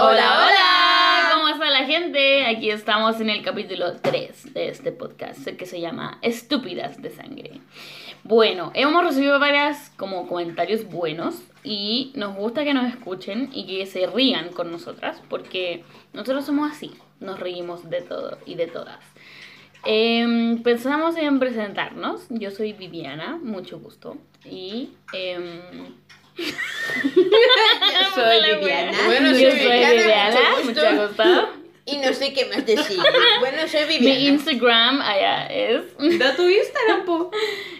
Hola, hola, ¿cómo está la gente? Aquí estamos en el capítulo 3 de este podcast que se llama Estúpidas de Sangre. Bueno, hemos recibido varias como comentarios buenos y nos gusta que nos escuchen y que se rían con nosotras porque nosotros somos así, nos reímos de todo y de todas. Em, pensamos en presentarnos. Yo soy Viviana, mucho gusto. Y. em, Yo soy Viviana. Bueno, yo soy Viviana, Viviana, mucho mucho gusto. Y no sé qué más decir. Bueno, soy Mi Viviana. Instagram allá es. Da tu Instagram, po.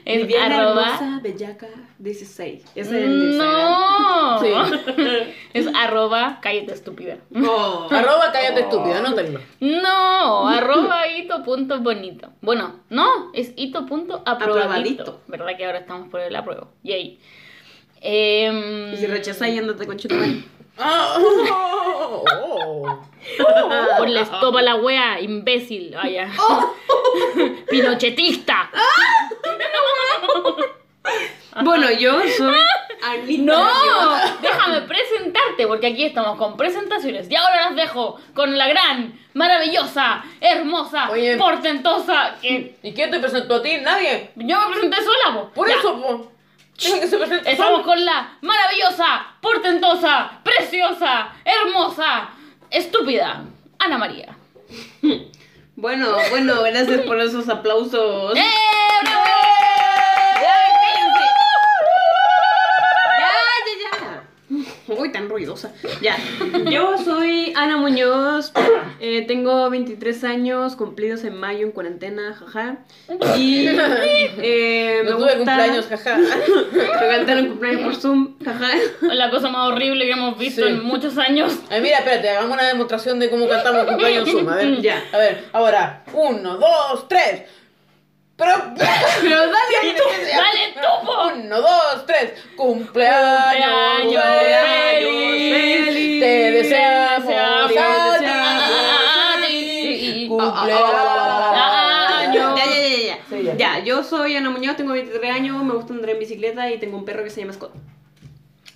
Es Viviana arroba. Hermosa Bellaca 16. Ese es el Instagram. No. Sí. Es arroba cállate estúpida. Oh. Arroba cállate estúpido, anótenlo. No, arroba ito punto bonito. Bueno, no, es ito punto aprobadito. Aprobadito. ¿Verdad que ahora estamos por el apruebo? Yay. Em, Y si rechazas, y andate con chutamán. Ah, oh, oh. Por la estopa la wea, imbécil. Vaya. Pinochetista. Bueno, yo soy. No, déjame presentarte, porque aquí estamos con presentaciones. Y ahora las dejo con la gran, maravillosa, hermosa, Oye. portentosa. Que ¿Y quién te presentó a ti? Nadie. yo me presenté sola, po. Por Ya. eso, po. Estamos con la maravillosa, portentosa, preciosa, hermosa, estúpida, Ana María. Bueno, bueno, gracias por esos aplausos. ¡Eh, bravo! Ya, cállense. Ya, tan ruidosa. Ya. Yo soy Ana Muñoz. eh, tengo 23 años cumplidos en mayo en cuarentena, jaja. Y eh, me No tuve gusta cumpleaños, jaja. Me cantaron cumpleaños por Zoom, jaja. La cosa más horrible que hemos visto Sí. en muchos años. Ay, mira, espérate, hagamos una demostración de cómo cantamos cumpleaños en Zoom. A ver, Ya. A ver, ahora. Uno, dos, tres. Pero. Pero dale tú. ¡Dale tú, po! Uno, dos, tres. Cumpleaños, Cumpleaños feliz. feliz. Te deseamos a ti. Cumpleaños. Ya, ya, ya, ya. Sí, ya. Ya, yo soy Ana Muñoz, tengo 23 años, me gusta andar en bicicleta y tengo un perro que se llama Scott.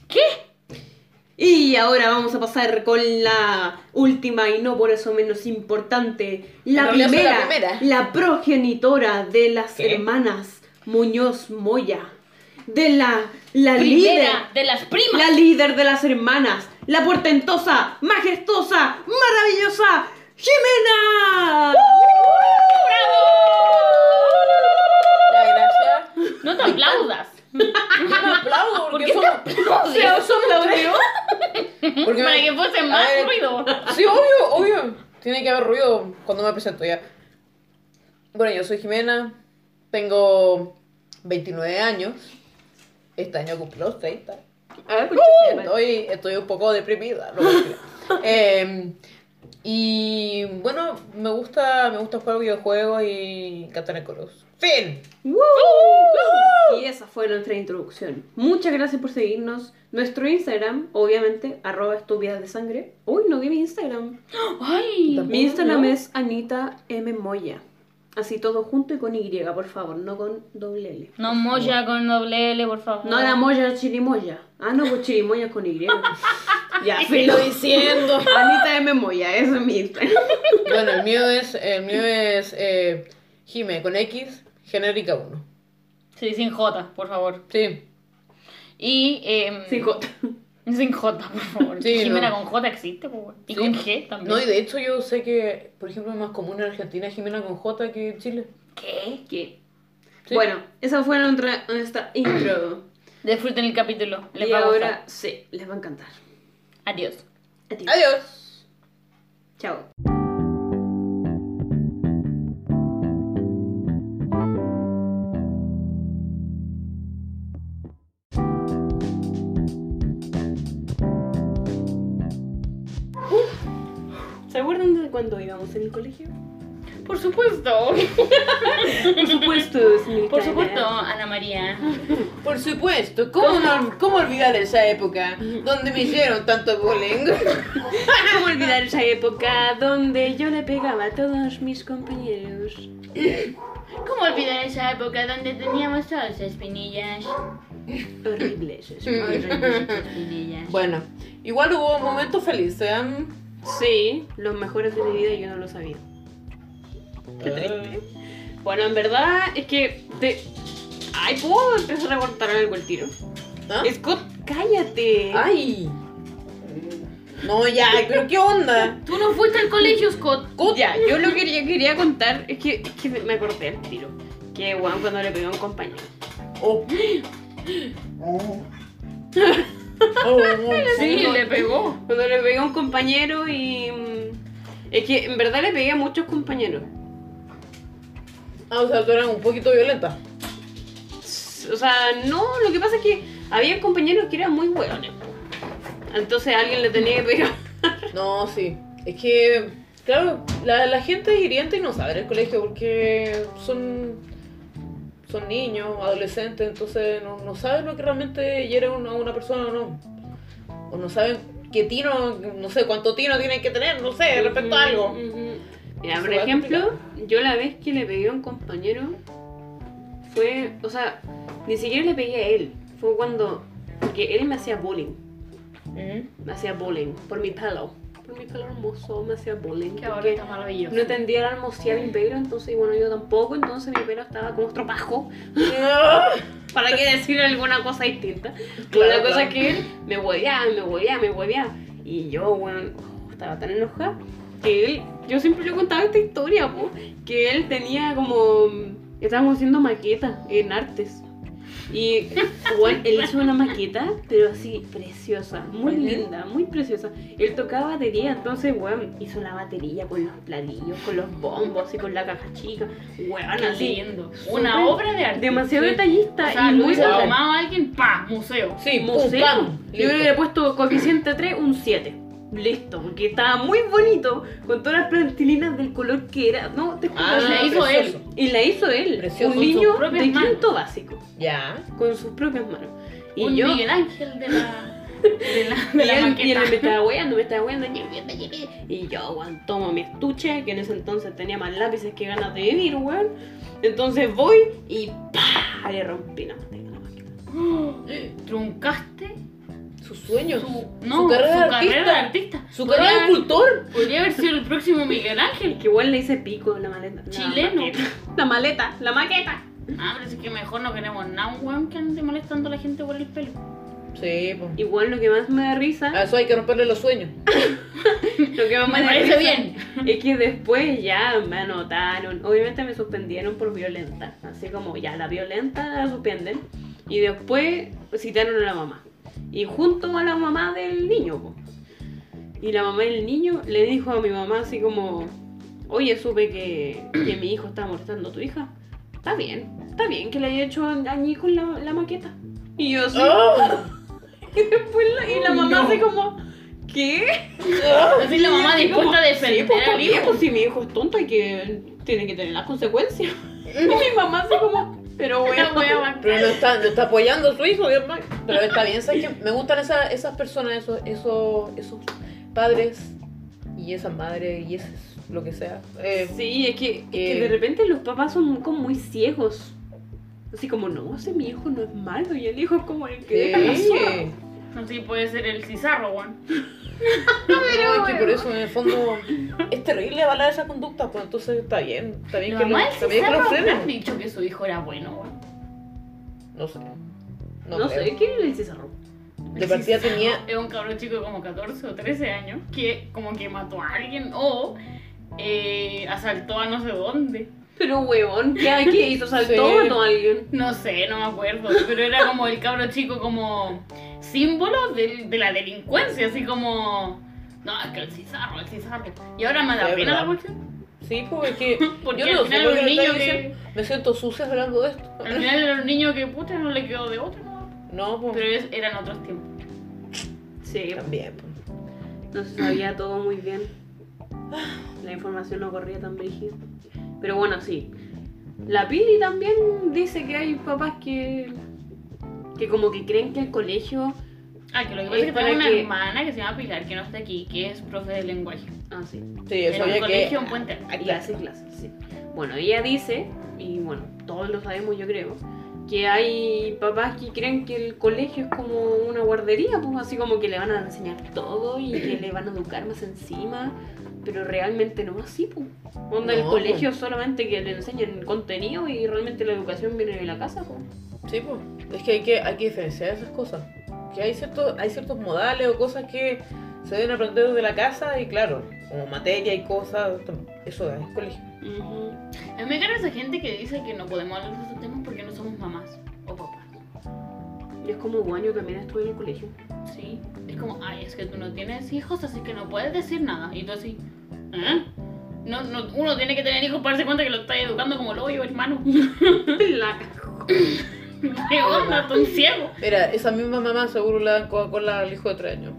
¿Qué? Y ahora vamos a pasar con la última y no por eso menos importante, la primera, la primera. la progenitora de las ¿Qué? hermanas Muñoz Moya, de la, la líder, de las primas. la líder de las hermanas, la portentosa, majestuosa, maravillosa, Jimena. Ya, gracias. No te aplaudas. Yo me aplaudo ¿Por porque qué te aplaudes? Sí, son aplaudió. Porque Para me- que fuese más ver, ruido. Sí, obvio, obvio. Tiene que haber ruido cuando me presento ya. Bueno, yo soy Jimena, tengo 29 años. Este año cumplo los 30. Ah, Estoy, estoy un poco deprimida. no mentira. Y bueno, me gusta, me gusta jugar videojuegos y cantar en coros. ¡Fin! Y esa fue nuestra introducción. Muchas gracias por seguirnos. Nuestro Instagram, obviamente, arroba estúpidas de sangre. Uy, no di mi Instagram. Ay. Mi Instagram ¿no? es Anita M. Moya. Así todo junto y con Y, por favor, no con doble L. No moya con doble L, por favor. No la Moya Chirimoya. Ah, no, pues Chirimoya con Y. ya, filo. lo diciendo. Anita M. Moya, eso es mi Instagram. Bueno, el mío es, el mío es eh, Jime con X, genérica 1. Sí, sin J, por favor. Sí. Y. em, Sin J. Sin J, por favor. Sí, Jimena no. con J existe, po, weón. Y Sí. con G también. No, y de hecho yo sé que, por ejemplo, es más común en Argentina Jimena con J que en Chile. ¿Qué? ¿Qué? Sí. Bueno, esa fue nuestra, nuestra intro. Disfruten el capítulo. Les y va a ahora, gustar. sí, les va a encantar. Adiós. Adiós. Adiós. Chao. Cuando íbamos en el colegio? Por supuesto. Por supuesto, señorita Por Ana. supuesto, Ana María. Por supuesto, ¿cómo, no- cómo olvidar esa época donde me hicieron tanto bullying? ¿Cómo olvidar esa época donde yo le pegaba a todos mis compañeros? ¿Cómo olvidar esa época donde teníamos todas espinillas? Horribles. Bueno, igual hubo momentos felices. ¿eh? Sí, los mejores de mi vida y yo no lo sabía. Qué triste. Bueno, en verdad es que te... Ay, ¿puedo empezar a cortar algo el tiro? ¿Ah? Scott, cállate. ¡Ay! No, ya, pero ¿qué onda? Tú no fuiste al colegio, Scott. Ya, yo lo que quería, quería contar es que, es que me acordé al tiro. Que Juan cuando le pegó a un compañero. Oh. Oh, Sí, le pegó. Cuando le pegué a un compañero y... mm, Es que en verdad le pegué a muchos compañeros. Ah, o sea, tú eras un poquito violenta. O sea, no, lo que pasa es que había compañeros que eran muy hueones. Entonces alguien le tenía que pegar. No, sí. Es que, claro, la, la gente es hiriente y no sabe en el colegio porque son, son niños, adolescentes, entonces no, no saben lo que realmente hiere a una, persona o no. O no saben qué tino, no sé cuánto tino tienen que tener, no sé, respecto a algo. Mira, por ejemplo, yo la vez que le pegué a un compañero fue, o sea, ni siquiera le pegué a él. Fue cuando, porque él me hacía bullying. Me hacía bullying por mi pelo. Por mi pelo hermoso me hacía bullying. Qué porque bonito, maravilloso. no entendía el almociar mi pelo, entonces, bueno, yo tampoco, entonces mi pelo estaba como estropajo. ¿Para qué decir alguna cosa distinta? Claro, la cosa claro. es que él me hueveaba, me hueveaba, me hueveaba. Y yo, bueno, estaba tan enojada que él, yo siempre le contaba esta historia, po, que él tenía como, estábamos haciendo maquetas en artes. Y bueno, él hizo una maqueta, pero así, preciosa, muy linda, muy preciosa. Él tocaba batería, entonces, bueno, hizo la batería con los platillos, con los bombos y con la caja chica. Bueno, Qué así. lindo. Una obra de arte. Demasiado Sí. detallista O sea, y lo muy tomado alguien, pa, museo. Sí, pum, museo. pam, Yo listo. le he puesto coeficiente 3, un 7. Listo, porque estaba muy bonito, con todas las plantilinas del color que era. No, te juro. Ah, la hizo precioso. Y la hizo él, Precioso. un niño de manos. quinto básico, Ya. con sus propias manos. Y un yo, Miguel Ángel de la, de la, de y la él, y él me estaba weando, me estaba weando, y yo, weón, tomo mi estuche, que en ese entonces tenía más lápices que ganas de vivir, weón. Entonces voy y ¡pah! le rompí la maqueta. la maqueta. Truncaste Sus sueños. su, Su, no, carrera, de, carrera de artista. artista. Su Podría carrera de escultor. Podría haber sido el próximo Miguel Ángel. Que igual le hice pico la maleta. Chileno. La maleta, la maqueta. Ah, pero es que mejor no queremos nada, un weón que ande molestando a la gente por el pelo. Sí, pues. Igual lo que más me da risa, A eso hay que romperle los sueños. lo que más me, Me da parece risa bien. es que después ya me anotaron. Obviamente me suspendieron por violenta. Así como ya la violenta la suspenden. Y después citaron a la mamá. Y junto a la mamá del niño. po. Y la mamá del niño le dijo a mi mamá así como, oye, supe que, que mi hijo estaba molestando a tu hija. Está bien, está bien que le haya hecho añico la, la maqueta. Y yo así. ¡Ah! Y después la, y la mamá No. así como, ¿qué? Así la mamá dispuesta a sí, defender pues está al bien, hijo. pues si mi hijo es tonto hay que, tiene que tener las consecuencias. Y mi mamá así como, pero bueno. Pero no está, no está apoyando a su hijo, Dios mío. Pero está bien, ¿sabes qué? Me gustan esas, esas personas, esos, esos, esos padres y esas madres y esas, lo que sea. Eh, Sí, es que, es que Eh. de repente los papás son como muy ciegos. Así como, no, ese mi hijo no es malo y el hijo es como el que deja la zorra. sí. Así puede ser el cizarro, weón. No, es que por eso en el fondo es terrible avalar esa conducta, pues entonces está bien, está bien que lo, está bien que lo dicho que su hijo era bueno, weón. No sé. No, No, sé. ¿quién era el cizarro? De partida tenía. Es un cabrón chico de como 14 o 13 años que como que mató a alguien o eh, asaltó a no sé dónde. Pero huevón, ¿qué, qué hizo? ¿Saltó Sí. o mató a alguien? No sé, no me acuerdo, pero era como el cabro chico como símbolo de, de la delincuencia, así como... No, es que el cizarro, el cizarro. Y ahora me da Sí, pena verdad. la cuestión. Sí, pues es que. Porque yo al no sé un niño que-. Me siento sucia hablando de esto. Al final era un niño que puta no le quedó de otra, ¿no? No, pues. Pero es- eran otros tiempos. Sí, También, pues. no se sabía todo muy bien. La información no corría tan brígida. Pero bueno, sí. La Pili también dice que hay papás que. Que como que creen que el colegio. Ah, que lo que pasa Es que tengo una que- hermana que se llama Pilar, que no está aquí, que es profe de lenguaje. Ah, sí. Sí, yo En un sabía que. colegio en Puente Alto. Ah, Y claro. hace clases, sí. Bueno, ella dice, y bueno, todos lo sabemos yo creo, que hay papás que creen que el colegio es como una guardería, pues así como que le van a enseñar todo y que le van a educar más encima, pero realmente no es así, pues. Onda, el colegio solamente que le enseñan contenido y realmente la educación viene de la casa, pues. Sí, pues. Es que hay que, hay que diferenciar esas cosas. Que hay, ciertos hay ciertos modales o cosas que se deben aprender desde la casa y claro, como materia y cosas, eso es colegio. Ujú. A mí me encanta esa gente que dice que no podemos hablar de estos temas porque no somos mamás o papás. Y es como yo también estuve en el colegio. Sí. Es como, ay, es que tú no tienes hijos, así que no puedes decir nada. Y tú así, ¿eh? No, no, uno tiene que tener hijos para darse cuenta que lo está educando como lo yo, hermano. La. ¿Qué onda? Tú un ciego. Mira, esa misma mamá seguro le dan Coca-Cola al hijo de tres años.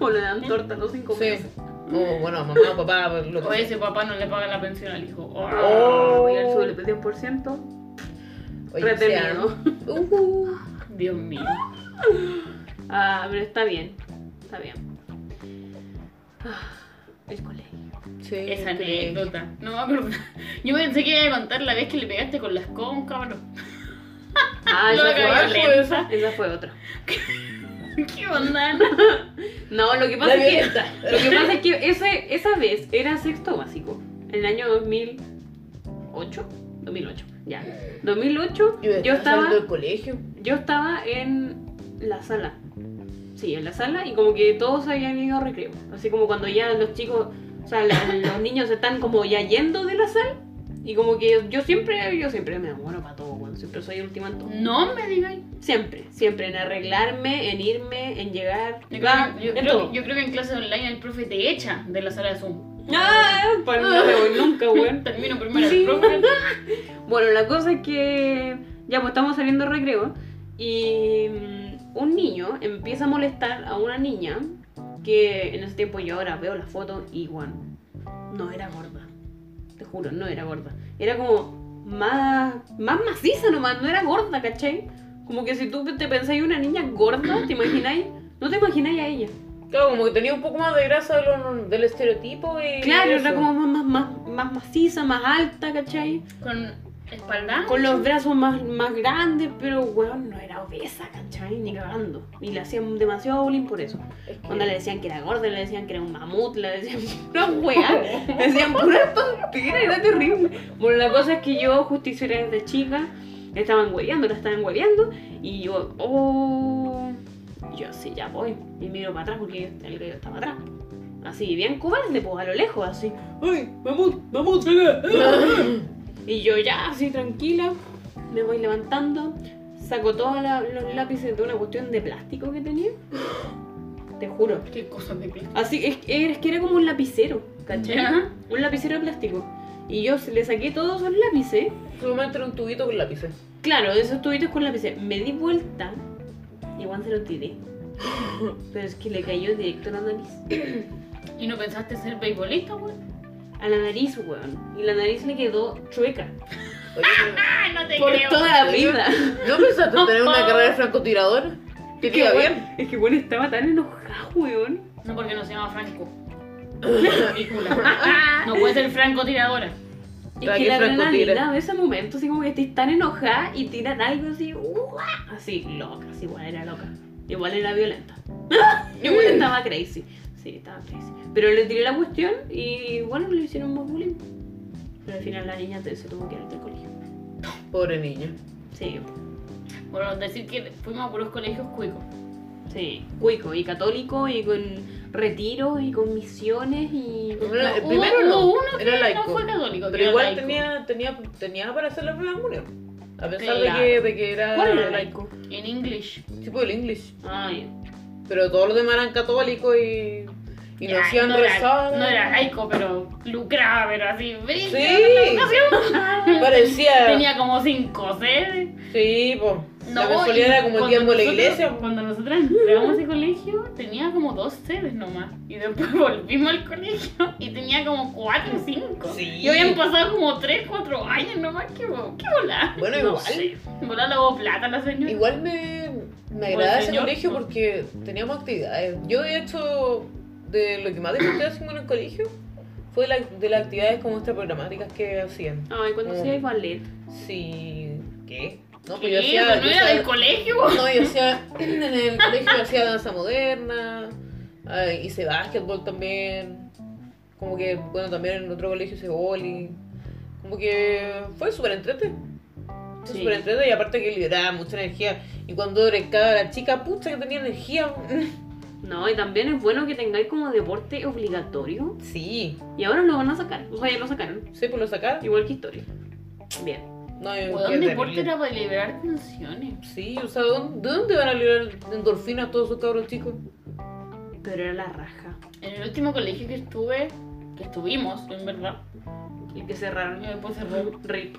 O le dan torta a los cinco Sí. meses. O bueno, mamá, papá, pues, lo O que sea. ese papá no le paga la pensión al hijo. Oh. Oh. Y el suele de 10%. Oye, retenido. sea- Uh, Dios mío. Ah, pero está bien. Está bien. Ah, el colegio. sí, Esa anécdota. No me acuerdo. Yo pensé que iba a contar la vez que le pegaste con la escoba a un cabrón. Ah, esa fue, violenta. esa fue otra. ¿Qué onda? No, lo que pasa La es que. Lo que pasa es que ese, esa vez era sexto básico. En el año 2008. 2008, ya. 2008 Yo, estaba, del colegio. yo estaba en la sala. Sí, en la sala y como que todos habían ido a recreo. Así como cuando ya los chicos, o sea, la- los niños están como ya yendo de la sala. Y como que yo siempre, yo siempre me demoro para todo, weón. Siempre soy última en todo. No me digáis. Siempre, siempre en arreglarme, en irme, en llegar. Yo, Ah, creo, yo, en creo- yo creo que en clase online el profe te echa de la sala de Zoom. Ah, pues no me voy nunca, weón. Termino primero Sí. el profe. Bueno, la cosa es que ya pues estamos saliendo de recreo y un niño empieza a molestar a una niña que en ese tiempo yo ahora veo la foto y bueno, no era gorda. Te juro, no era gorda. Era como más, más maciza nomás, no era gorda, ¿cachai? Como que si tú te pensáis una niña gorda, ¿te imagináis? No te imagináis a ella. Claro, como que tenía un poco más de grasa de lo- del estereotipo y. Claro, era eso. como más, más, más, más maciza, más alta, ¿cachai? Con espalda. Con los brazos más, más grandes, pero weón, no era obesa, ¿cachai? Ni cagando. Y le hacían demasiado bullying por eso. Es que- Cuando le decían que era gorda, le decían que era un mamut, le decían pura weá, le decían pura tontera, era terrible. Bueno, la cosa es que yo, justicia desde chica, estaban hueveando, la estaban hueveando, y yo, oh, yo así, ya voy, y miro para atrás porque el gallo estaba atrás. Así, bien cobarde, pues a lo lejos, así, ¡ay, mamut, mamut, venga! Y yo ya, así tranquila, me voy levantando, saco todos los lápices de una cuestión de plástico que tenía. Te juro. Qué cosa de plástico. Así, es, es que era como un lapicero, ¿cachai? Ya. Un lapicero de plástico. Y yo le saqué todos esos lápices, Solamente era un tubito con lápices. claro, esos tubitos con lápices. Me di vuelta, igual se lo tiré. Pero es que le cayó directo a la nariz. ¿Y no pensaste ser beisbolista, güey? A la nariz, weón. Y la nariz le quedó chueca. Oye, ¡Ah, no te Por creo! toda la vida. ¿No pensaste en tener una carrera de francotirador? Que te iba bien. es que bueno, estaba tan enojado, weón. No, porque no se llama Franco. Película. No puede ser francotiradora. Es que aquí la adrenalina de ese momento, así como que estés tan enojada y tiran algo así, ¡uah! así, loca, así, igual era loca. Igual era violenta. Igual estaba crazy. Sí, estaba crazy. Pero le tiré la cuestión y bueno, le hicieron más bullying. Pero al final la niña se tuvo que ir del colegio. Pobre niña. Sí, Bueno, decir que fuimos a puros colegios cuicos. sí. Cuico y católico y con retiro y con misiones y. Bueno, el hubo- primero hubo no, uno que era no laico. fue católico, Pero igual laico. tenía, tenía, tenía para hacer la prueba de. A pesar Claro. de, que, de que era ¿Cuál era laico? En English. Sí, pues el English. Ah, ya. Pero todos los demás eran católicos y, y no Ya, hacían no era, rezar. no era laico, pero lucraba, pero así. Sí. Parecía. Tenía como cinco sedes. Sí, pues. la No, mensualidad y era como el diezmo de la iglesia. Cuando nosotros entramos a ese colegio, tenía como dos sedes nomás. Y después volvimos al colegio y tenía como cuatro o cinco. Sí. Y habían pasado como tres, cuatro años nomás. ¿Qué, qué volá? Bueno, No igual. sé. Volá la plata la señora. Igual me, me Buen agrada ese colegio porque teníamos actividades. Yo, de hecho, de lo que más disfruté haciendo en el colegio fue la- de las actividades como extraprogramáticas que hacían. Ay, cuando hacía ballet. Sí. ¿Qué? No, pues yo hacía. ¿Eso no yo era hacía- del colegio? No, yo hacía. En el colegio hacía danza moderna. ah, hice básquetbol también. Como que, bueno, también en otro colegio hice boli. Como que fue súper entrete. Fue Sí. súper entrete y aparte que liberaba mucha energía. Y cuando era la chica, pucha que tenía energía. No, y también es bueno que tengáis como deporte obligatorio. Sí, Y ahora lo van a sacar. O sea, ya lo sacaron. sí, pues lo sacar. Igual que historia. Bien. No, yo- Weón, qué deporte era para liberar tensiones. Sí, o sea, ¿de dónde, de dónde van a liberar endorfinas todos esos cabros chicos? Pero era la raja. En el último colegio que estuve, que estuvimos, en verdad, Y que cerraron. y después cerró. Rip.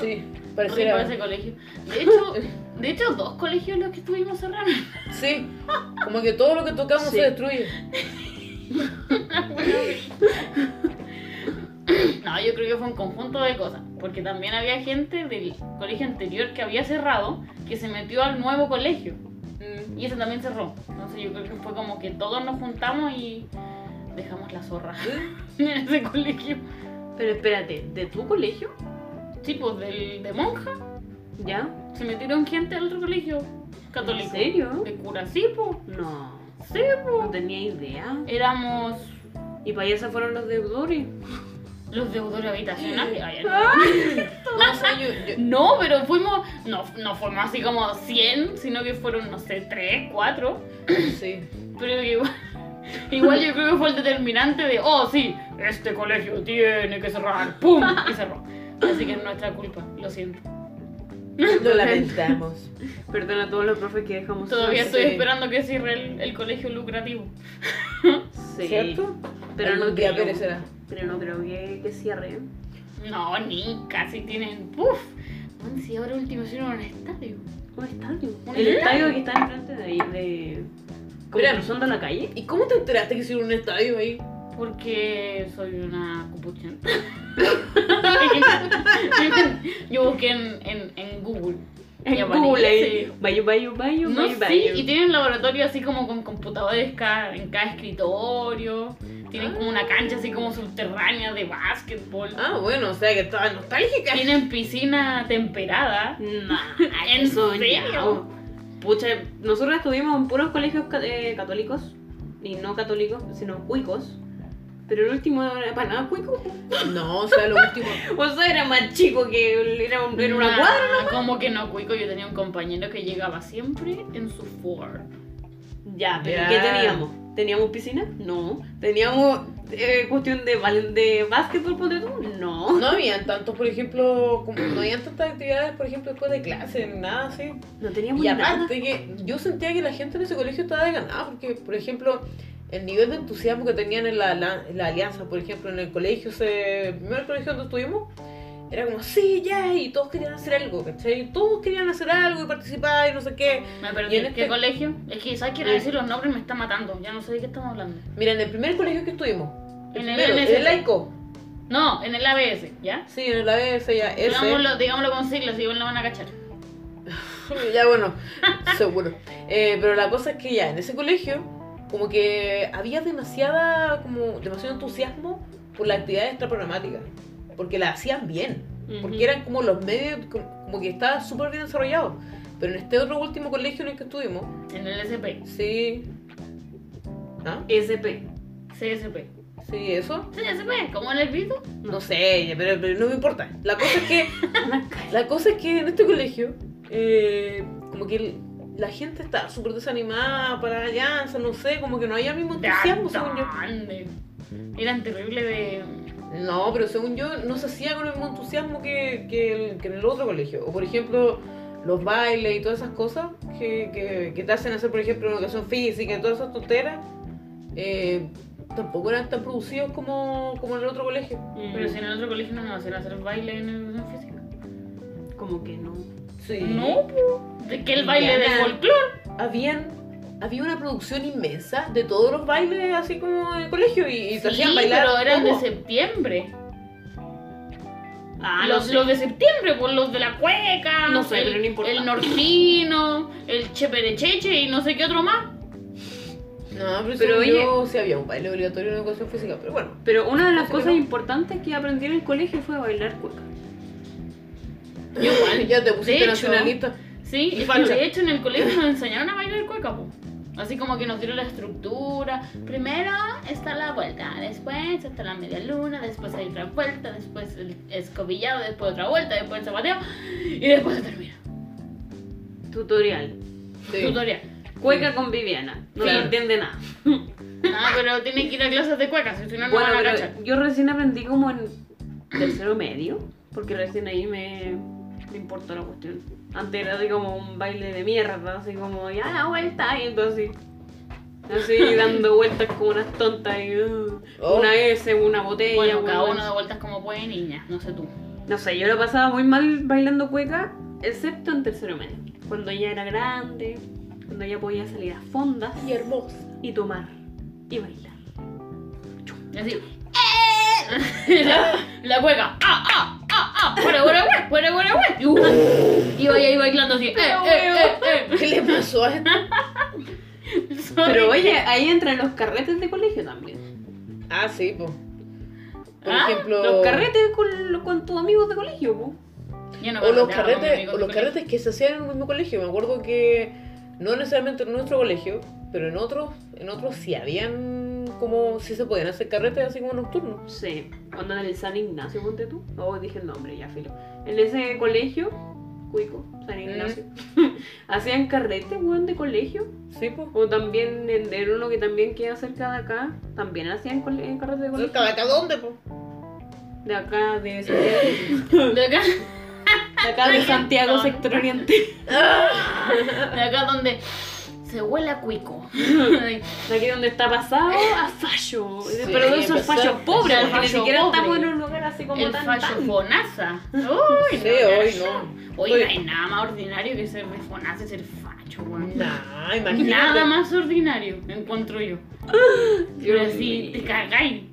Sí, pareciera. ese colegio. De hecho, de hecho, dos colegios los que estuvimos cerraron. Sí, como que todo lo que tocamos Sí. se destruye. No, yo creo que fue un conjunto de cosas. Porque también había gente del colegio anterior que había cerrado que se metió al nuevo colegio. Mm. Y ese también cerró. Entonces yo creo que fue como que todos nos juntamos y dejamos la zorra en ese colegio. Pero espérate, ¿de tu colegio? Pues del, de monja. ¿Ya? Se metieron gente al colegio católico. ¿En serio? De cura, sí, pues. No. Sí, No pues. tenía idea. Éramos Y para allá se fueron los deudores. los deudores habitacionales. Ay, No, o sea, yo, yo- No, pero fuimos, no, no fuimos así como 100, sino que fueron, no sé, 3, 4. sí. Pero igual, igual yo creo que fue el determinante de, oh, sí, este colegio tiene que cerrar, ¡pum! Y cerró. Así que es nuestra culpa, lo siento. Lo lamentamos. Perdona a todos los profes que dejamos. Todavía estoy esperando que cierre el, el colegio lucrativo. Sí. ¿Cierto? Pero no creo. perecerá. Pero no creo que, que cierre. No, ni casi tienen, ¡puf! Si ahora último hicieron un estadio. Un estadio. Un El estadio. estadio que está enfrente de ahí, de. Como Mira. cruzando la calle. ¿Y cómo te enteraste que hicieron un estadio ahí? Porque soy una cupuchenta. Yo busqué en, en, en Google. y En Google ahí. Bayo, bayo, bayo, No, bayo, sí, y tienen laboratorio así como con computadores en cada escritorio. Tienen como una cancha así como subterránea de básquetbol. Ah, bueno, o sea que estaba nostálgica. Tienen piscina temperada. Nah, ¿En serio? Pucha, nosotros estuvimos en puros colegios eh, católicos. Y no católicos, sino cuicos. Pero el último era para nada cuico. No, o sea, lo último. O sea, era más chico que era, un- era una Nah, cuadra. Como que no, cuico. Yo tenía un compañero que llegaba siempre en su Ford. Ya, pero Ya. ¿qué teníamos? ¿Teníamos piscina? No. ¿Teníamos eh, cuestión de, de básquetbol, ponte tú? No. No habían tantos, por ejemplo, como, no habían tantas actividades, por ejemplo, después de clase, nada así. No teníamos Y nada. aparte que yo sentía que la gente en ese colegio estaba de ganada, porque, por ejemplo, el nivel de entusiasmo que tenían en la, la- en la alianza, por ejemplo, en el colegio, ese el primer colegio donde estuvimos, era como, sí, ya, y todos querían hacer algo, ¿cachai? Todos querían hacer algo y participar y no sé qué. Me perdí. Y en ¿Qué este- colegio? Es que, ¿sabes? Quiero Eh. decir los nombres me está matando. Ya no sé de qué estamos hablando. Mira, en el primer colegio que estuvimos, el En el primero, el laico, No, en el ABS, ¿ya? sí, en el ABS, ya. Digámoslo, digámoslo con siglas, igual lo van a cachar. Ya bueno, seguro. Eh, pero la cosa es que ya en ese colegio, como que había demasiada, como demasiado entusiasmo por la actividad extraprogramática. Porque la hacían bien. Porque eran como los medios, como, que estaba súper bien desarrollado. Pero en este otro último colegio en el que estuvimos, En el SP, sí. ¿Ah? SP. CSP. Sí, eso. CSP, ¿cómo en el grito? No sé, pero, pero no me importa. La cosa es que La cosa es que en este colegio, eh, como que el- la gente está súper desanimada para la alianza, no sé, como que no había el mismo entusiasmo, según yo. Grande. Eran terribles de. No, pero según yo no se hacía con el mismo entusiasmo que, que, el- que en el otro colegio. O por ejemplo, los bailes y todas esas cosas que, que, que te hacen hacer, por ejemplo, en educación física y todas esas tonteras, eh, tampoco eran tan producidos como, como en el otro colegio. Pero si en el otro colegio no nos hacían hacer baile en educación física. Como que no. Sí. No, po. ¿De qué el baile de folclore? habían había una producción inmensa de todos los bailes así como en el colegio y, y Sí, hacían bailar pero eran de septiembre. Ah, los, no sé. los de septiembre, pues los de la cueca, No sé, el, pero no importa. el nortino, el cheperecheche y no sé qué otro más. no pero, Pero según oye- yo sí había un baile obligatorio en educación física pero bueno Pero una de las que cosas importantes que aprendí en el colegio fue bailar cueca. Yo igual. Ya te pusiste nacionalista. Sí, Y de hecho en el colegio nos enseñaron a bailar cueca, po. Así como que nos dieron la estructura. Primero está la vuelta, después está la media luna, después hay otra vuelta, después el escobillado, después otra vuelta, después el zapateo y después se termina. Tutorial. Sí. Tutorial. Cueca con Viviana. No Sí. entiende nada. Ah, pero tienen que ir a clases de cuecas, si no, no Bueno, van a cachar. yo recién aprendí como en tercero medio, porque recién ahí me, me importó la cuestión. Antes era así como un baile de mierda, así como, ya la vuelta, y entonces así, así dando vueltas como unas tontas, y uh, Oh. una S, una botella. Bueno, cada uno de vueltas como puede, niña, no sé tú. No sé, yo lo pasaba muy mal bailando cueca, excepto en tercero medio, cuando ya era grande, cuando ya podía salir a fondas Y hermosa. y tomar y bailar. Y así. ¡eh! la, la cueca. ¡Ah, ah, ah, ah! ¡Fuera, fuera, fuera, fuera, fuera, fuera! Y, uh, y vaya ahí bailando así. ¡Eh, eh, eh, ¿Qué le pasó a eh! Sorry. Pero oye, ahí entran los carretes de colegio también. Ah, sí, pues. Por Ah, ejemplo. Los carretes con, con tus amigos de colegio, po. Yo no O los carretes, o los carretes que se hacían en el mismo colegio. Me acuerdo que no necesariamente en nuestro colegio, pero en otros, en otros sí habían como sí se podían hacer carretes así como nocturnos. Sí, cuando en el San Ignacio, ponte tú. Oh, dije el nombre, ya filo. En ese colegio, Cuico, San Ignacio, hacían carretes, weón, de colegio. Sí, pues. O también en, en uno que también queda cerca de acá, también hacían cole- carretes de colegio. ¿Cada acá dónde, pues? De acá, de Santiago, De acá, de acá de Santiago Sector Oriente. de acá donde se huele a cuico. De aquí donde está pasado a fallo. Pero de esos fallos pobres, porque ni siquiera pobre. estamos en un lugar así como El tan. fallo tan- fonaza. Uy, Sí, hoy no. Hoy no hay nada más ordinario que ser de fonaza y ser facho, weón. Nah, imagínate. Nada más ordinario, encuentro yo. Pero así, te cagáis.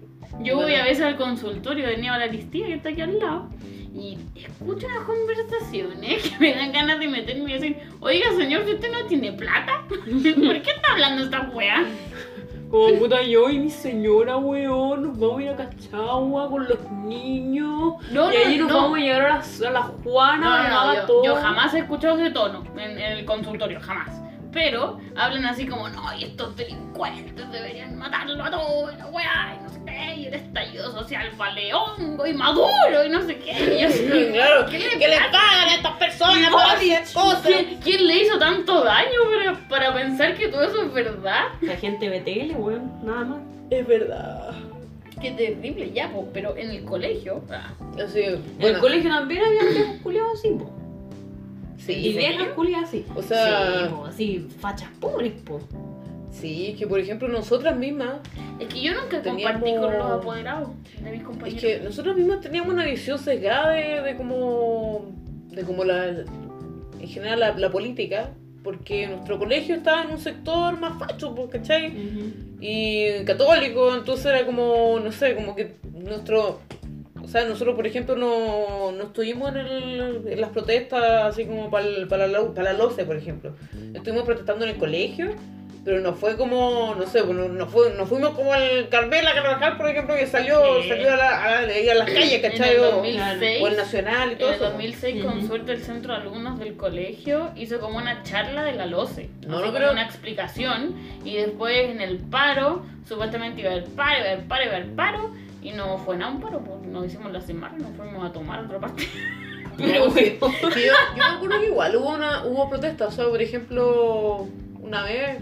Yo voy a veces al consultorio de Nieva Aristía, que está aquí al lado, y escucho unas conversaciones que me dan ganas de meterme y decir, oiga señor, si usted no tiene plata, ¿por qué está hablando esta weá? Como puta yo y mi señora, weón, nos vamos a ir a Cachagua con los niños. No, y no, nos no. vamos a llegar a la, a la Juana, No, a la yo, Todo. yo jamás he escuchado ese tono en, en el consultorio, jamás. Pero hablan así como, no, y estos delincuentes deberían matarlo a todos, la weá, y no sé qué, y estallido social vale hongo y maduro, y no sé qué. Y yo así, Claro, ¿qué ¿qué le pagan a estas personas por hacer cosas? ¿Quién, quién le hizo tanto daño para, para pensar que todo eso es verdad? La gente ve tele, weón, nada más. Es verdad. Qué terrible, ya, po, pero en el colegio. ah, Así, En el colegio también había viejos culiados así, po. sí, y viejas culiadas así. O sea- Sí, po, así, fachas pobres, po. Sí, que por ejemplo nosotras mismas, Es que yo nunca Teníamos- compartí con los apoderados de mis es compañeros. que nosotras mismas teníamos una visión sesgada de, de como, de como la, en general la, la política, porque nuestro colegio estaba en un sector más facho, pues, ¿cachai? y católico, entonces era como, no sé, como que nuestro, o sea, nosotros por ejemplo no, no estuvimos en, el- en las protestas así como para, el- para, la, para la LOCE, por ejemplo. Estuvimos protestando en el colegio, pero no fue como, no sé, bueno, no, fue, no fuimos como el Carmela Carvajal, por ejemplo, que salió, Sí. salió a, la- a, la- a las calles, En ¿cachai? el O- 2006, o el Nacional y todo en el eso. 2006 con suerte el centro de alumnos del colegio hizo como una charla de la LOCE. No, no, pero- una explicación. Y después en el paro, supuestamente iba a haber paro, iba a haber paro, iba a haber paro. Y no fue nada un paro, pues nos hicimos la semana y nos fuimos a tomar a otra parte. Pero yo, yo me acuerdo que igual hubo una hubo protestas, o sea, por ejemplo, una vez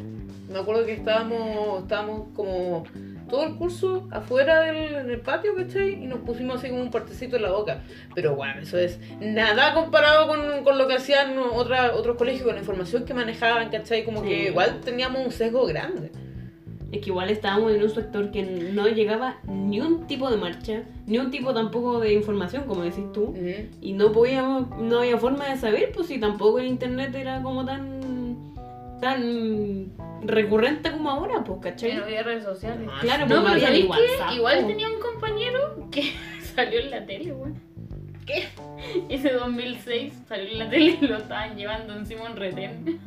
me acuerdo que estábamos estábamos como todo el curso afuera del en el patio, ¿cachai? Y nos pusimos así como un partecito en la boca. Pero bueno, eso es nada comparado con, con lo que hacían otra, otros colegios, con la información que manejaban, ¿cachai? Como Sí. que igual teníamos un sesgo grande. Es que igual estábamos en un sector que no llegaba ni un tipo de marcha, ni un tipo tampoco de información, como decís tú. Y no podíamos, no había forma de saber, pues si tampoco el internet era como tan tan recurrente como ahora, pues, ¿cachai? no había redes sociales. Ah, Claro, No, pues pero había ¿sabéis qué? WhatsApp, Igual tenía un compañero que salió en la tele, güey. ¿Qué? Ese 2006 salió en la tele y lo estaban llevando encima un retén.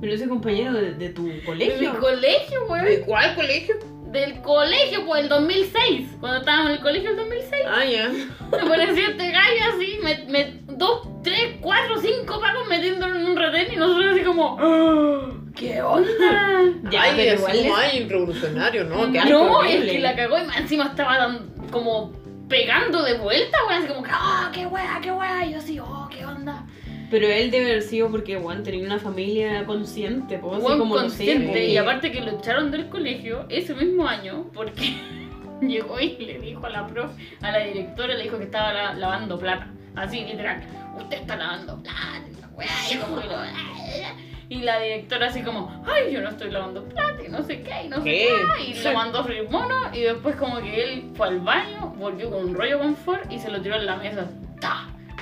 Pero ese compañero de, de tu De mi colegio. colegio, güey. ¿De cuál colegio? Del colegio, pues el 2006. Cuando estábamos en el colegio el 2006. Ah, ya. Me pareció este gallo así, me, me, dos, tres, cuatro, cinco pagos metiéndolo en un retén y nosotros así como, "Ah, ¿qué onda? Ya, ay, pero así igual como, es- ay, revolucionario, ¿no? Qué no, es que la cagó y más encima estaba dan- como pegando de vuelta, weón, así como que, ah, qué wea, qué wea. Y yo así, oh, qué onda. Pero él debe haber sido porque, Juan, tenía una familia consciente, pues, como, no sé, consciente y aparte que lo echaron del colegio ese mismo año porque llegó y le dijo a la prof, a la directora, le dijo que estaba la- lavando plata. Así, literal, usted está lavando plata, y la weá, y la directora así como, ay, yo no estoy lavando plata y no sé qué, y no sé ¿Qué? qué. Y lo mandó a freír mono y después como que él fue al baño, volvió con un rollo confort y se lo tiró en la mesa.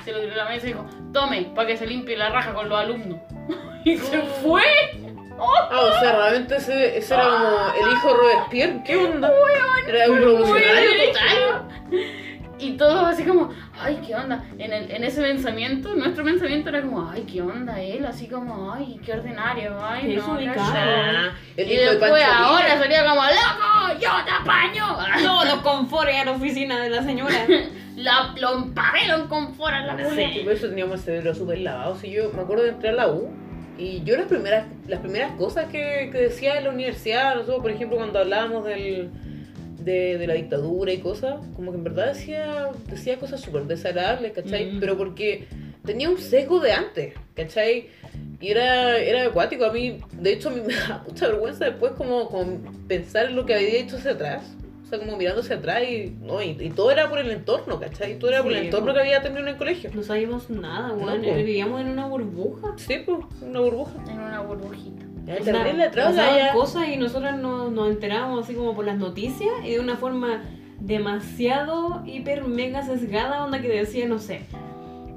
Se lo tiró en la mesa y dijo, tome, para que se limpie la raja con los alumnos. y se fue. Ah, o sea, realmente ese, ese era como el hijo de Robespierre. ¿Qué onda? Era un revolucionario total. Y todos así como, ay, ¿qué onda? En, el, en ese pensamiento, nuestro pensamiento era como, ay, ¿qué onda él? Así como, ay, qué ordinario, ay, Qué no, desubicado. calla". Ah, el Y de después ahora Villa. sería como, loco, yo te apaño. Todos los confortes a la oficina de la señora. La, lo empapelon con fuera la Sí, culia. por eso teníamos el cerebro súper lavado. Si yo me acuerdo de entrar a la U y yo las primeras, las primeras cosas que, que decía en la universidad, nosotros, por ejemplo, cuando hablábamos del, de, de la dictadura y cosas, como que en verdad decía, decía cosas súper desagradables, ¿cachai? Mm. Pero porque tenía un sesgo de antes, ¿cachai? Y era, era acuático. A mí, de hecho, a mí me da mucha vergüenza después como, como pensar en lo que había hecho hacia atrás. O sea, como mirando hacia atrás y, no, y, y todo era por el entorno, ¿cachai? Todo era por el Sí. entorno que había tenido en el colegio. No sabíamos nada, No, weón. po. Vivíamos en una burbuja. Sí, pues, una burbuja. En una burbujita. Terrible ya. cosas y nosotros nos, nos enterábamos así como por las noticias y de una forma demasiado hiper mega sesgada onda que decía, no sé,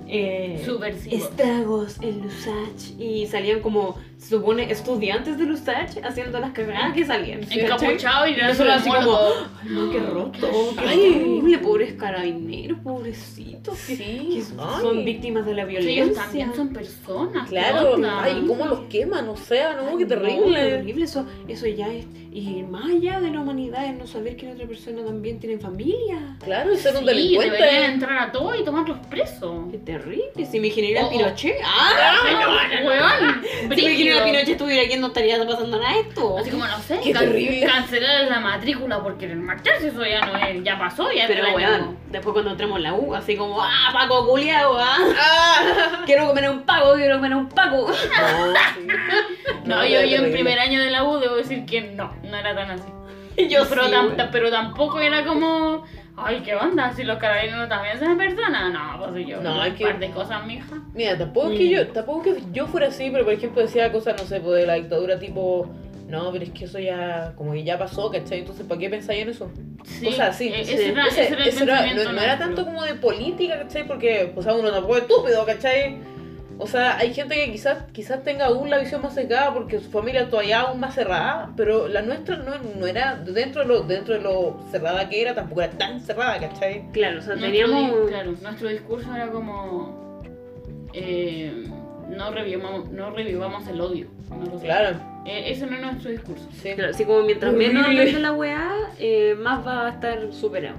eh, estragos en Lusach y salían como, se supone, estudiantes de Lusach haciendo las cagadas que salían. ¿cachai? Encapuchado y nosotros nosotros así como, ay no, qué roto, qué terrible, pobres carabineros, pobrecitos, que, Sí, que son víctimas de la Sí, ellos violencia. también son personas. ¿qué Claro, ay, cómo los queman, o sea, no, qué No, terrible. terrible, eso, eso ya es. Y más allá de la humanidad es no saber que la otra persona también tiene familia. Claro, y ser un Sí, delincuente. deberían entrar a todos y tomarlos presos. Qué terrible. Si me generara Oh, oh. Pinochet. ¡Ah! Weón, Si me generara Pinochet estuviera aquí, no estaría pasando nada de esto. Así como, no sé, Qué terrible. cancelar la matrícula por querer marcharse, eso ya no es, ya pasó, ya Pero weón, después cuando entramos en la U, así como, ¡ah, Paco culiao, ah! Ah. Quiero comer un Paco, quiero comer un Paco. No, sí. No, yo, yo en primer año de la U debo decir que no, no era tan así. Yo pero, sí, tam- weón. pero tampoco era como, ay, ¿qué onda? Si los carabineros también son personas. No, pues yo, No, un es que- par de cosas, mija. Mira, tampoco es que Mm. yo, tampoco que yo fuera así, pero por ejemplo decía cosas, no sé, pues de la dictadura tipo, no, pero es que eso ya, como que ya pasó, ¿cachai? Entonces, ¿para qué pensáis en eso? Sí, Cosas así. e- Sí. Ese, era, Ese- ese era el era- no, no era tanto como de política, ¿cachai? Porque, o sea, uno tampoco es estúpido, ¿cachai? O sea, hay gente que quizás quizás tenga aún la visión más cerrada porque su familia todavía aún más cerrada, pero la nuestra no, no era, dentro de, lo, dentro de lo cerrada que era, tampoco era tan cerrada, ¿cachai? Claro, o sea, Nuestro teníamos. di- claro, nuestro discurso era como. eh, no, revivamos, no revivamos el odio. Claro. Eh, ese no es nuestro discurso. sí. Claro, así como mientras menos de la weá, eh, más va a estar superado.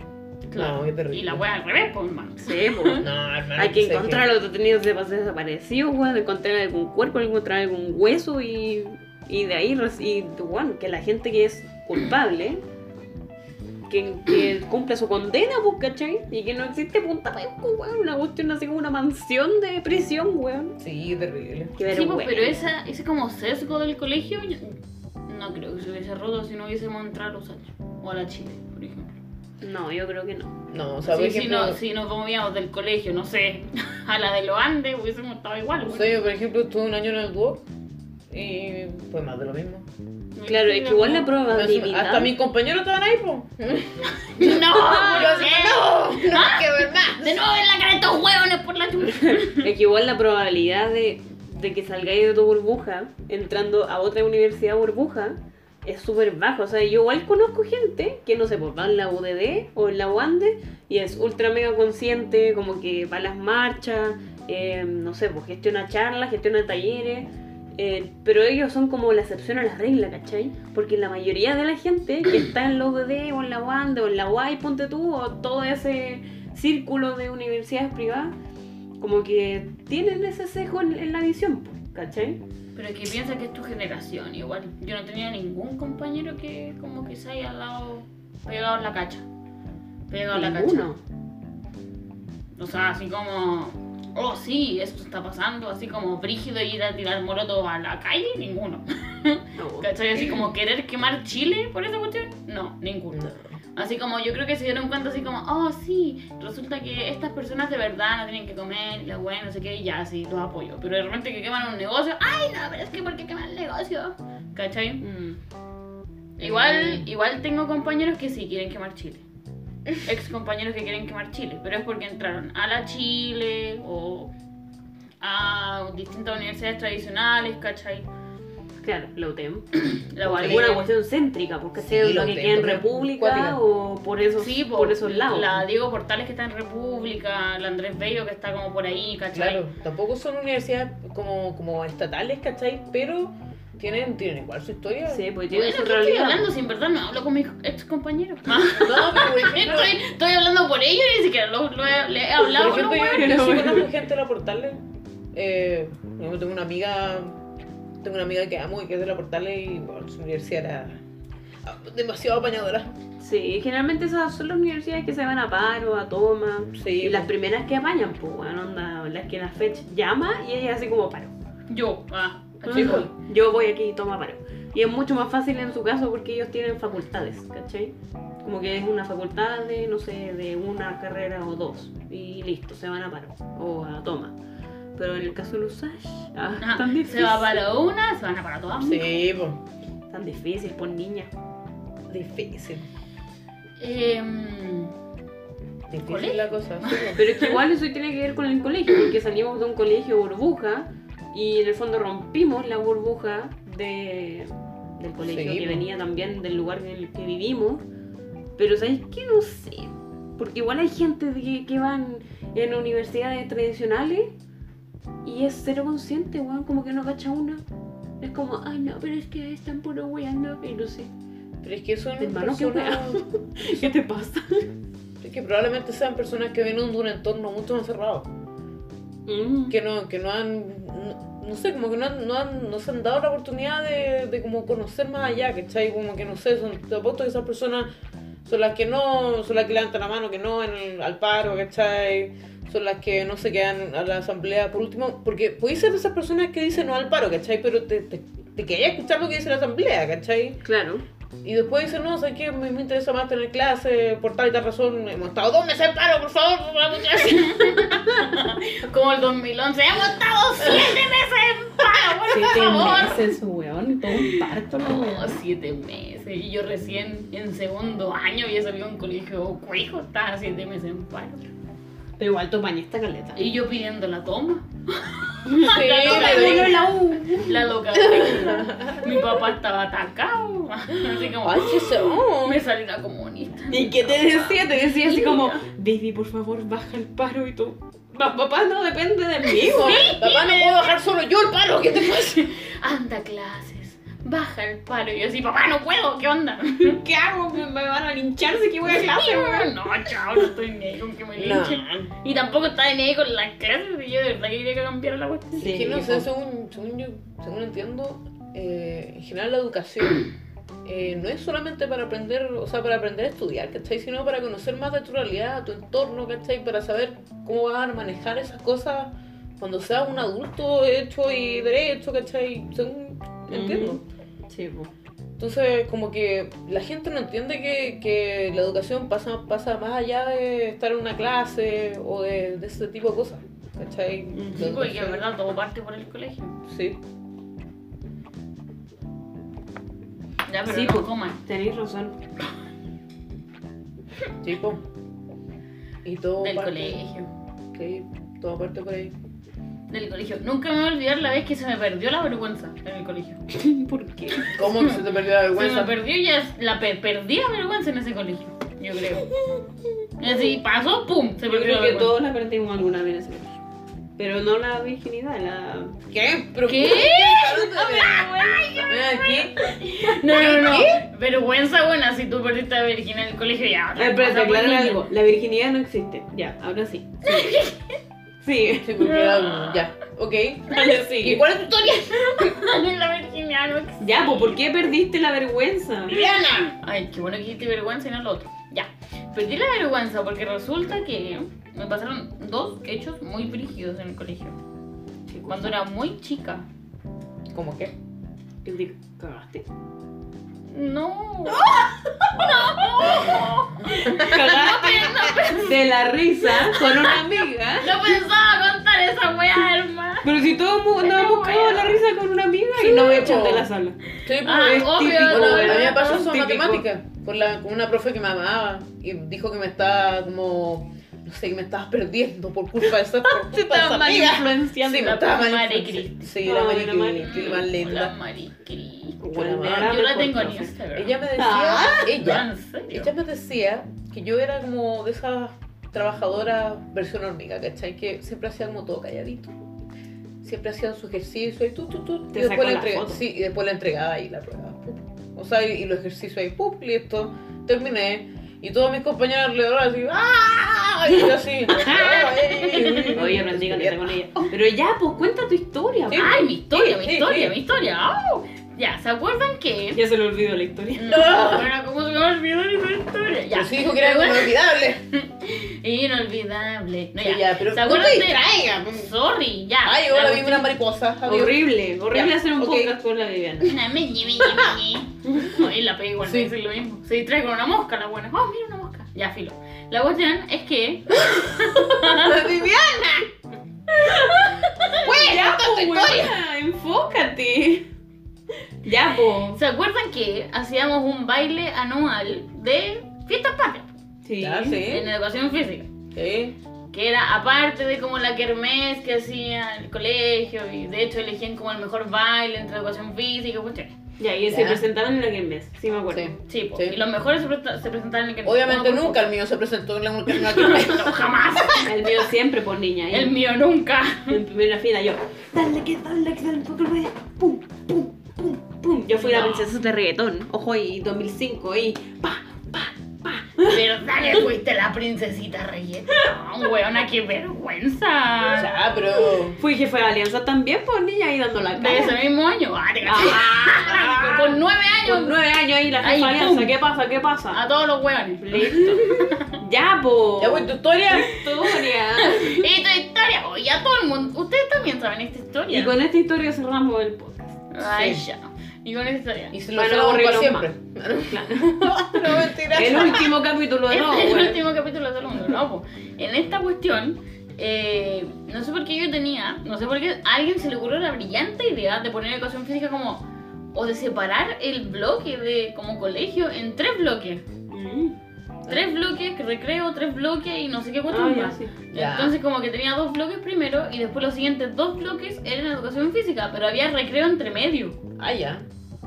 No, qué terrible. Y la wea al revés, pues, hermano. Sí, pues. No, hermano. Hay que encontrar a los detenidos de pas- desaparecidos, weón, encontrar algún cuerpo, encontrar algún hueso y, y de ahí, y, bueno, que la gente que es culpable, que, que cumpla su condena, pues, ¿cachai? Y que no existe punta pues, weón, una cuestión así como una mansión de prisión, weón. Sí, terrible. Qué Sí, pues, pero esa, ese como sesgo del colegio, yo- no creo que se hubiese roto si no hubiésemos entrado a los años. O a la Chile. No, yo creo que no. No, o sea, por Sí, si, ejemplo, no, si nos movíamos del colegio, no sé, a la de los Andes, hubiésemos estado igual. o güey. sea, yo, por ejemplo, estuve un año en el Duoc y fue más de lo mismo. Claro, es que igual la probabilidad... Hasta mis compañeros estaban ahí, po. No, Yo así, ¿qué? no, no hay que ver más. De nuevo en la cara de estos hueones por la chucha. Es que igual la probabilidad de, de que salgáis de tu burbuja entrando a otra universidad burbuja es súper baja. O sea, yo igual conozco gente que no sé, pues va en la UDD o en la UANDE y es ultra mega consciente, como que va a las marchas, eh, no sé, pues gestiona charlas, gestiona talleres Eh, pero ellos son como la excepción a la regla, ¿cachai? Porque la mayoría de la gente que está en la UDD o en la UAND o en la UAI, ponte tú, o todo ese círculo de universidades privadas, como que tienen ese sesgo en, en la visión, ¿cachai? Pero es que piensa que es tu generación, igual. Yo no tenía ningún compañero que como que se haya dado pegado en la cacha. Pegado en la cacha. O sea, así como, oh sí, esto está pasando, así como brígido ir a tirar morotos a la calle, ninguno. No. ¿Cachai? Así como querer quemar Chile por esa cuestión, no, ninguno. Así como yo creo que se dieron cuenta así como, oh sí, resulta que estas personas de verdad no tienen que comer, la buena, no sé qué, y ya sí, los apoyo. Pero de repente que queman un negocio, ay no, pero es que ¿por qué queman el negocio? ¿Cachai? Mm. Igual, igual tengo compañeros que sí quieren quemar Chile. Ex compañeros que quieren quemar Chile, pero es porque entraron a la Chile o a distintas universidades tradicionales, ¿cachai? Claro, la UTEM. O alguna cuestión céntrica, porque Sí, sea lo que queda en República cuática. o por esos, Sí, po, por esos lados. La Diego Portales que está en República, la Andrés Bello que está como por ahí, ¿cachai? Claro, tampoco son universidades como, como estatales, ¿cachai? Pero tienen, tienen igual su historia. Sí, pues tiene Bueno, su ¿qué estoy hablando? Si en verdad no hablo con mis ex compañeros. No, pero por ejemplo, estoy, estoy hablando por ellos y ni siquiera lo, lo he, le he por hablado. ejemplo ¿no, yo, yo sí bueno. conozco gente de la Portales. Eh, yo tengo una amiga, tengo una amiga que amo y que es de la Portales y bueno, su universidad era demasiado apañadora. Sí, generalmente esas son las universidades que se van a paro, a toma. Sí, Y las primeras que apañan, pues, bueno, onda, las que la fecha llama y ella hace como paro. Yo, ah, Sí, Ajá. pues. Yo voy aquí y toma paro. Y es mucho más fácil en su caso porque ellos tienen facultades, ¿cachai? Como que es una facultad de, no sé, de una carrera o dos. Y listo, se van a paro o a toma. Pero en el caso de los Sash, ah, Ajá, tan difícil. se va para una, se van a para todas. Sí, pues. Tan difícil, por niña. Difícil. Em, Difícil ¿Colegio? la cosa. sí, pues. Pero es que igual eso tiene que ver con el colegio, porque salimos de un colegio burbuja y en el fondo rompimos la burbuja de, del colegio Sí, que po. venía también del lugar en el que vivimos. Pero ¿sabéis qué? No sé. Porque igual hay gente que, que van en universidades tradicionales y es cero consciente, weón, como que no cacha una. Es como, ay no, pero es que están puro weando y no sé. Pero es que son Hermano, qué personas ¿Qué te pasa? es que probablemente sean personas que vienen de un entorno mucho más cerrado. Mm. que no, que no han, no, no sé, como que no, han, no, han- no se han dado la oportunidad de, de como conocer más allá, ¿cachai? Como que no sé, son, te apuesto que esas personas son las que no, son las que levantan la mano, que no en el- al paro, ¿cachai? Son las que no se quedan a la asamblea por último, porque podéis ser de esas personas que dicen no al paro, ¿cachai? Pero te, te, te querías escuchar lo que dice la asamblea, ¿cachai? Claro. Y después dicen, no, ¿sabes qué? Me, me interesa más tener clase, por tal y tal razón. Hemos estado dos meses en paro, por favor, por la muchacha. como el 2011, hemos estado siete meses en paro, por Siete favor. meses, weón, todo un parto, No, weón. siete meses. Y yo recién en segundo año había salido a un colegio cuijo, estaba siete meses en paro. Pero igual tu está caleta. Y yo pidiendo la toma. Sí, La loca de- la U. La loca. Mi papá estaba atacado. Así como, me salió una comunista. ¿Y qué te decía? Te decía así como, baby, por favor, baja el paro y tú. "Pa- Papá, no depende de mí, Hijo, weón". papá, no puedo bajar solo yo el paro, ¿qué te pasa? Anda a clases. Baja el paro. Y yo así, papá, no puedo. ¿Qué onda? ¿Qué hago? Me me van a linchar si que voy a clase, weón. No, chao, no estoy ni ahí con que me linchen. Y tampoco estaba ni ahí con las clases. Y yo de verdad que quería que cambiara la cuestión. Sí, Es que no sé, según, según yo, según entiendo, eh, en general la educación eh, no es solamente para aprender, o sea, para aprender a estudiar, ¿cachai? Sino para conocer más de tu realidad, tu entorno, ¿cachai? Para saber cómo vas a manejar esas cosas cuando seas un adulto hecho y derecho, ¿cachai? Según entiendo. Sí, po. Entonces, como que la gente no entiende que, que la educación pasa, pasa más allá de estar en una clase o de, de ese tipo de cosas. ¿Cachai? La Sí, porque en verdad todo parte por el colegio. Sí. Ya, pero Sí, no coman. Tenéis razón. Sí. Y todo Del parte- colegio. Sí, todo parte por ahí. Del colegio. Nunca me voy a olvidar la vez que se me perdió la vergüenza en el colegio. ¿Por qué? ¿Cómo que se te perdió la Se me vergüenza? perdió y ya la per- perdí la vergüenza en ese colegio. Yo creo. Y así pasó, pum, se Yo perdió creo la que vergüenza. todos la perdimos alguna vez en ese colegio. Pero no la virginidad, la... ¿Qué? ¿Pero ¿Qué? ¿Qué? No, no, no. Vergüenza buena si tú perdiste la virginidad en el colegio ya. Ah, espérate, aclarar algo. La virginidad no existe. Ya, ahora sí. Sí. Sí, porque ah, ya. Ok. Dale, ¿Y sigue. cuál es tu historia? la no existe. Ya, pues ¿por qué perdiste la vergüenza? Viviana. Ay, qué bueno que dijiste vergüenza y no lo otro. Ya. Perdí la vergüenza porque resulta que me pasaron dos hechos muy brígidos en el colegio. Cuando era muy chica. ¿Cómo qué? ¿Qué te cagaste? No. Cagaste de la risa con una amiga. No pensaba contar esa weá, hermano. Pero si todos mu- nos Pero hemos cagado de la risa con una amiga y Sí, no me echan de la sala. Sí, Ah, pues, obvio, típico, no, Bueno, a mí me pasó eso en matemática, con, la, con una profe que me amaba y dijo que me estaba como, no sé, me estabas perdiendo por culpa de esa, de esa mal influenciando Sí, me estaba mal influenciando. Sí, la Mari la Mari Yo la tengo en. Instagram. Ella me decía, Ah, ella, ella me decía que yo era como de esas trabajadoras versión hormiga, ¿cachai? Que siempre hacía como todo calladito. Siempre hacían su ejercicio y tú, tú, tú. Te y después la. Sí, y después la entregaba y la prueba. O sea, y, y los ejercicios ahí, ¡pum! Listo. Terminé. Y todos mis compañeros alrededor así, ¡ah! Y yo así. Oye, aprendí caleta con ella. Pero ya, pues cuenta tu historia. Sí. Ay, mi historia, Sí, mi sí, historia, sí. mi historia. Au. Ya, ¿se acuerdan que? Ya se le olvidó la historia. No, bueno, ¿cómo se me olvidó esa historia? Ya. Sí dijo que era algo inolvidable. Inolvidable. No, Sí, ya. ya, pero ¿Se no acuerdan de- distraigas. Sorry, ya. Ay, La ahora vi cuestión- una mariposa. Adiós. Horrible, horrible Ya, hacer un ok. podcast con la Viviana. Meñe. Ay, la pegué igual, Sí. dice lo mismo. Se distrae con una mosca, la buena. Oh, mira una mosca. Ya, filo. La cuestión es que. Viviana. Ya, cuenta tu po, historia. enfócate. Ya, po. ¿Se acuerdan que hacíamos un baile anual de fiestas patrias Sí. En educación física? Sí. Que era aparte de como la kermés que hacía el colegio y de hecho elegían como el mejor baile entre educación física y cuestiones. Ya, y se Ya. presentaron en la Kermés, sí me acuerdo. Sí. Sí, y los mejores se, se presentaron en el kermés. Obviamente por nunca el mío se presentó en la la poco. No, jamás. El mío siempre por niña. ahí. El mío nunca. En primera fila yo. Dale que dale que dale porque voy a- Pum, pum, pum, pum. Yo fui la princesa de reggaetón. Ojo, y 2005 y pa. ¿Verdad que fuiste la princesita reggaetón, weona? ¡Qué vergüenza! Ya, pero. Fui jefe de alianza también, pues niña ahí dando la De ese cara. mismo año. Ah, te. Ah. Con nueve años. Con nueve años ahí la jefa de alianza. ¿Qué pasa? ¿Qué pasa? A todos los weones. Listo. ya, po. Ya, pues tu historia. Historia. Y tu historia. Oye, a todo el mundo. Ustedes también saben esta historia. Y con esta historia cerramos el podcast. Ay, Sí. ya. Y con esta historia. Y se lo para aburrirlos siempre. Claro. no, mentira. El último capítulo de Este el bueno. último capítulo del mundo, ¿no? po. En esta cuestión, eh, no sé por qué yo tenía, no sé por qué a alguien se le ocurrió la brillante idea de poner educación física como, o de separar el bloque de como colegio en tres bloques. Mm. Tres bloques, recreo, tres bloques y no sé qué Ah, cuestión ya, más. sí. Entonces como que tenía dos bloques primero y después los siguientes dos bloques eran educación física, pero había recreo entre medio. Ah, ya.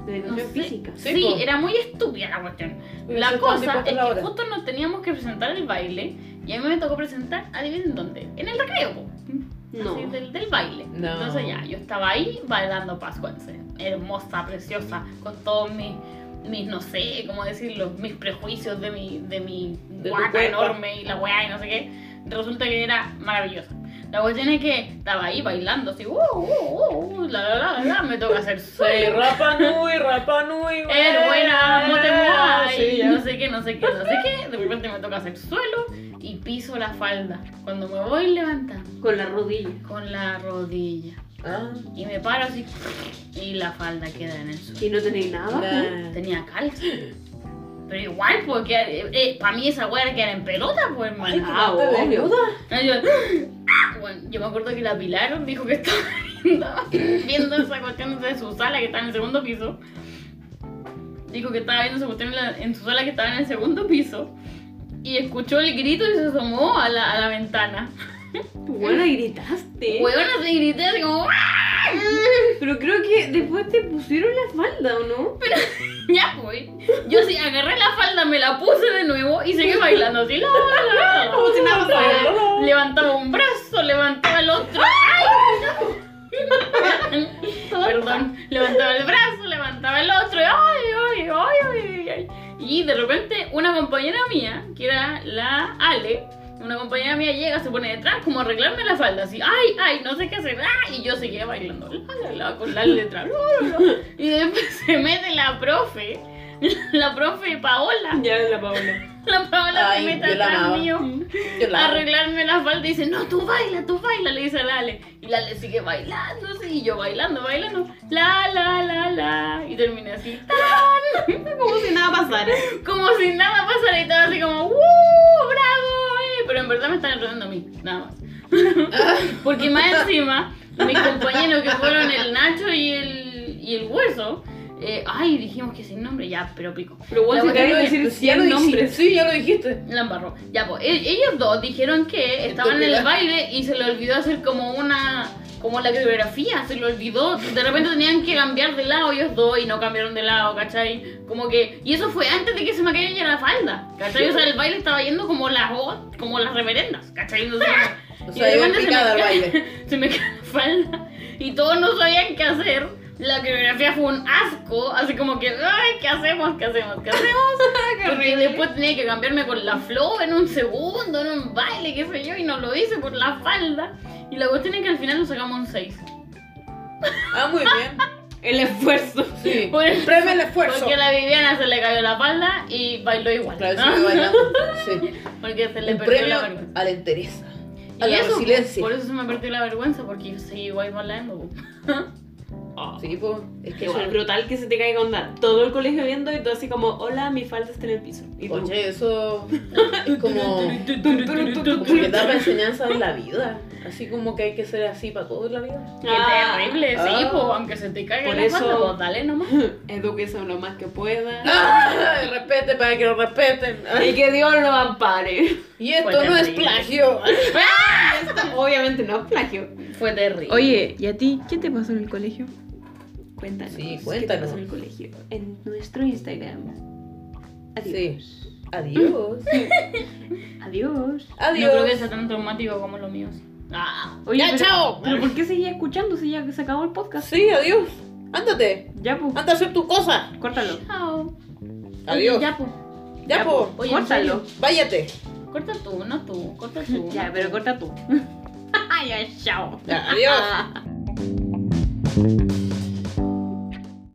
De No educación sé. física. Sí, Sí, era muy estúpida la cuestión. Pero La cosa es que hora. justo nos teníamos que presentar el baile y a mí me tocó presentar, adivinen dónde, en el recreo, po. No. Así, del, del baile. No. Entonces ya, yo estaba ahí bailando pascuense, hermosa, preciosa, con todos mis, mis, no sé, cómo decirlo, mis prejuicios de mi, de mi De cuerpo. enorme y la weá y no sé qué. Resulta que era maravillosa. La cuestión es que estaba ahí bailando así, uh, uh, uh, la, la, la, la, me toca hacer Sí, suelo. Rapa Nui, Rapa Nui. Es buena, Sí, ya. no sé qué, no sé qué, no sé qué. De repente me toca hacer suelo y piso la falda. Cuando me voy levantando Con la rodilla. con la rodilla Ah, y me paro así y la falda queda en el suelo. ¿Y no tenéis nada? Tenía calza. Pero igual, porque para mí esa weá era en pelota, pues Ay, hermano. Ah, Yo, bueno, yo me acuerdo que la Pilar dijo que estaba viendo, viendo esa cuestión de su sala que está en el segundo piso. Dijo que estaba viendo esa cuestión en, la- en su sala que estaba en el segundo piso. Y escuchó el grito y se asomó a la, a la ventana. Bueno, gritaste. Huevona se grité así como. Pero creo que después te pusieron la falda, ¿o no? Ya pues. Yo sí agarré la falda, me la puse de nuevo y seguí bailando así. la, la, la, la. Como si nada pasara. Levantaba un brazo, levantaba el otro. ¡Ay! no! Perdón. Levantaba el brazo, levantaba el otro. y ¡Ay, ay, ay, ay, ay! Y de repente una compañera mía, que era la Ale, una compañera mía llega, se pone detrás como a arreglarme la falda, así, ay, ay, no sé qué hacer, ¡ay! y yo seguía bailando, la, la, la, con la, la. y después se mete la profe, la profe Paola, Ya es la Paola. la Paola Ay, se mete atrás mío a arreglarme la falda y dice, no, tú baila, tú baila, le dice a Lale. Y Lale sigue bailando, sí, y yo bailando, bailando, la, la, la, la. Y terminé así, ¡tan! Como si nada pasara. como si nada pasara y todo así como, ¡uh! ¡Bravo! Eh". Pero en verdad me están enredando a mí, nada más. Porque más encima, mis compañeros que fueron el Nacho y el, y el Hueso, eh, ay, dijimos que sin nombre, ya, pero pico. Pero cuestión te que- decir Pues ya lo 100 dijiste. nombres. Sí, ya lo dijiste. La embarró. Ya, pues, e- ellos dos dijeron que estaban en el baile y se le olvidó hacer como una. Como la coreografía, se le olvidó. De repente tenían que cambiar de lado ellos dos y no cambiaron de lado, ¿cachai? Como que. Y eso fue antes de que se me cayera la falda, ¿cachai? O sea, el baile estaba yendo como las como las reverendas, ¿cachai? Entonces, O y sea, de iba repente se me cae- baile. se me cae la falda y todos no sabían qué hacer. La coreografía fue un asco, así como que, ay, ¿qué hacemos? ¿Qué hacemos? ¿Qué hacemos? Porque después tenía que cambiarme con la flow en un segundo, en un baile, qué sé yo, y no lo hice por la falda. Y la cuestión es que al final nos sacamos un 6. Ah, muy bien. El esfuerzo. Sí. Por el- Premio el esfuerzo. Porque a la Viviana se le cayó la falda y bailó igual. Claro, ¿no? bailando. Sí. Porque se le perdió la vergüenza. a la entereza. Y A la eso, resiliencia. Por eso se me perdió la vergüenza, porque yo seguí igual bailando. Sí, pues. Es que Igual brutal que se te caiga onda. Todo el colegio viendo y tú así como, hola, mi falda está en el piso. Y tú, Oye, eso es como, como que da para enseñanza de la vida. Así como que hay que ser así para todo en la vida. Qué Ah. terrible, sí, Ah. pues, aunque se te caiga Por la falda, eso- pues dale nomás. Edúquese lo más que pueda. ¡Ah! Respete para que lo respeten. Y que Dios lo ampare. Y esto Fue no es terrible. plagio. Esto obviamente no es plagio. Fue terrible. Oye, ¿y a ti qué te pasó en el colegio? Cuéntanos. Sí, ¿Qué cuéntanos. te en el colegio? En nuestro Instagram. Adiós. Sí. Adiós. Adiós. no creo que Adiós. sea tan traumático como los míos. Ah, Oye, Ya, pero- chao. ¿Pero por qué seguía escuchando si ya se acabó el podcast? Sí, adiós. Ándate. Ya, pues. Anda a hacer tu cosa. Córtalo. chao. Adiós. Oye, ya, pues. Ya, Ya, po. Oye, Córtalo. Váyate. Corta tú, no tú. Corta tú. Ya, pero corta tú. ya, chao. Ya, adiós.